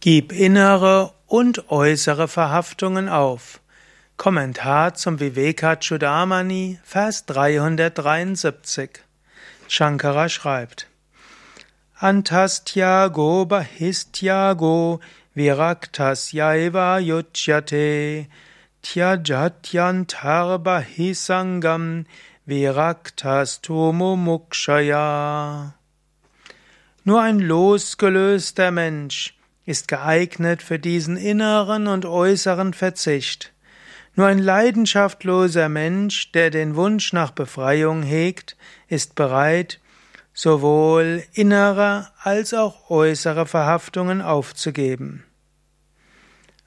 Gib innere und äußere Verhaftungen auf. Kommentar zum Vivekachudamani, Vers 373. Shankara schreibt: Antastyago bahistyago viraktasyaiva yuchyate tyajatyantar bahisangam viraktastumu mukshaya. Nur ein losgelöster Mensch ist geeignet für diesen inneren und äußeren Verzicht. Nur ein leidenschaftloser Mensch, der den Wunsch nach Befreiung hegt, ist bereit, sowohl innere als auch äußere Verhaftungen aufzugeben.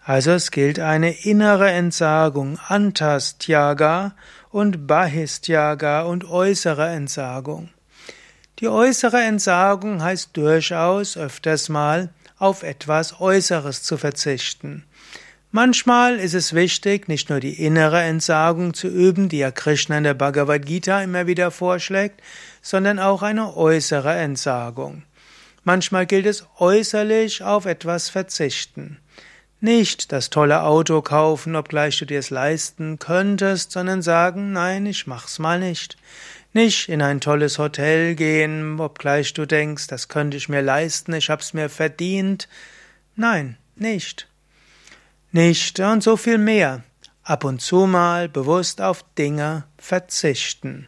Also es gilt eine innere Entsagung, Antastyaga und Bahistyaga und äußere Entsagung. Die äußere Entsagung heißt durchaus öfters mal auf etwas Äußeres zu verzichten. Manchmal ist es wichtig, nicht nur die innere Entsagung zu üben, die ja Krishna in der Bhagavad Gita immer wieder vorschlägt, sondern auch eine äußere Entsagung. Manchmal gilt es äußerlich auf etwas verzichten. Nicht das tolle Auto kaufen, obgleich du dir es leisten könntest, sondern sagen, nein, ich mach's mal nicht. Nicht in ein tolles Hotel gehen, obgleich du denkst, das könnte ich mir leisten, ich hab's mir verdient. Nein, nicht. Nicht und so viel mehr. Ab und zu mal bewusst auf Dinge verzichten.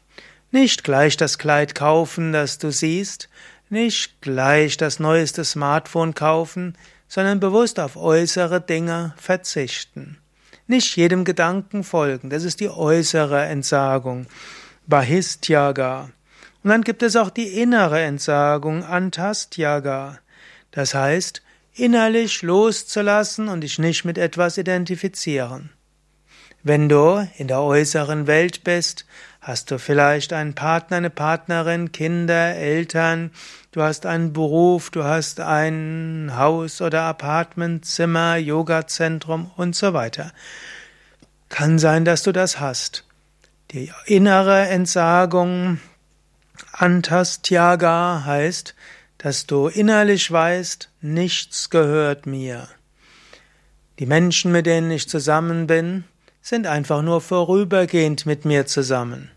Nicht gleich das Kleid kaufen, das du siehst, nicht gleich das neueste Smartphone kaufen, sondern bewusst auf äußere Dinge verzichten. Nicht jedem Gedanken folgen, das ist die äußere Entsagung. Bahistyaga. Und dann gibt es auch die innere Entsagung, Antastyaga. Das heißt, innerlich loszulassen und dich nicht mit etwas identifizieren. Wenn du in der äußeren Welt bist, hast du vielleicht einen Partner, eine Partnerin, Kinder, Eltern, du hast einen Beruf, du hast ein Haus oder Apartment, Zimmer, Yogazentrum und so weiter. Kann sein, dass du das hast. Die innere Entsagung Antastyaga heißt, dass du innerlich weißt, nichts gehört mir. Die Menschen, mit denen ich zusammen bin, sind einfach nur vorübergehend mit mir zusammen.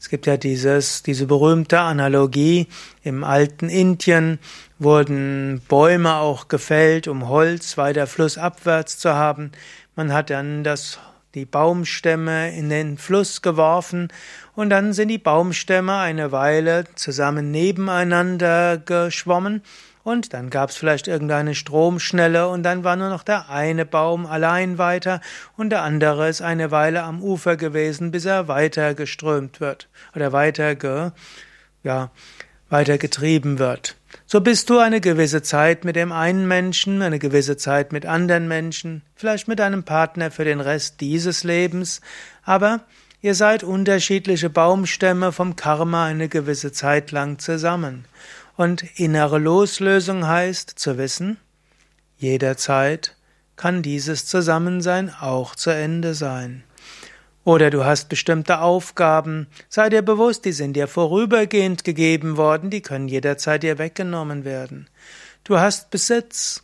Es gibt ja dieses, diese berühmte Analogie. Im alten Indien wurden Bäume auch gefällt, um Holz weiter flussabwärts zu haben. Man hat dann das die Baumstämme in den Fluss geworfen und dann sind die Baumstämme eine Weile zusammen nebeneinander geschwommen und dann gab es vielleicht irgendeine Stromschnelle und dann war nur noch der eine Baum allein weiter und der andere ist eine Weile am Ufer gewesen, bis er weiter geströmt wird oder weiter ge, ja, weiter getrieben wird. So bist du eine gewisse Zeit mit dem einen Menschen, eine gewisse Zeit mit anderen Menschen, vielleicht mit einem Partner für den Rest dieses Lebens, aber ihr seid unterschiedliche Baumstämme vom Karma eine gewisse Zeit lang zusammen. Und innere Loslösung heißt zu wissen, jederzeit kann dieses Zusammensein auch zu Ende sein. Oder du hast bestimmte Aufgaben, sei dir bewusst, die sind dir vorübergehend gegeben worden, die können jederzeit dir weggenommen werden. Du hast Besitz,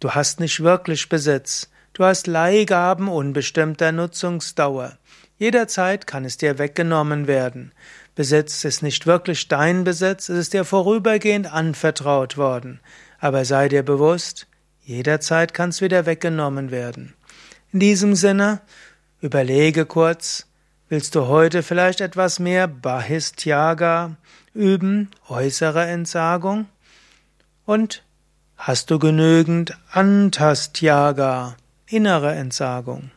du hast nicht wirklich Besitz, du hast Leihgaben unbestimmter Nutzungsdauer. Jederzeit kann es dir weggenommen werden. Besitz ist nicht wirklich dein Besitz, es ist dir vorübergehend anvertraut worden. Aber sei dir bewusst, jederzeit kann es wieder weggenommen werden. In diesem Sinne, Überlege kurz, willst du heute vielleicht etwas mehr Bahistyaga üben, äußere Entsagung? Und hast du genügend Antastyaga, innere Entsagung?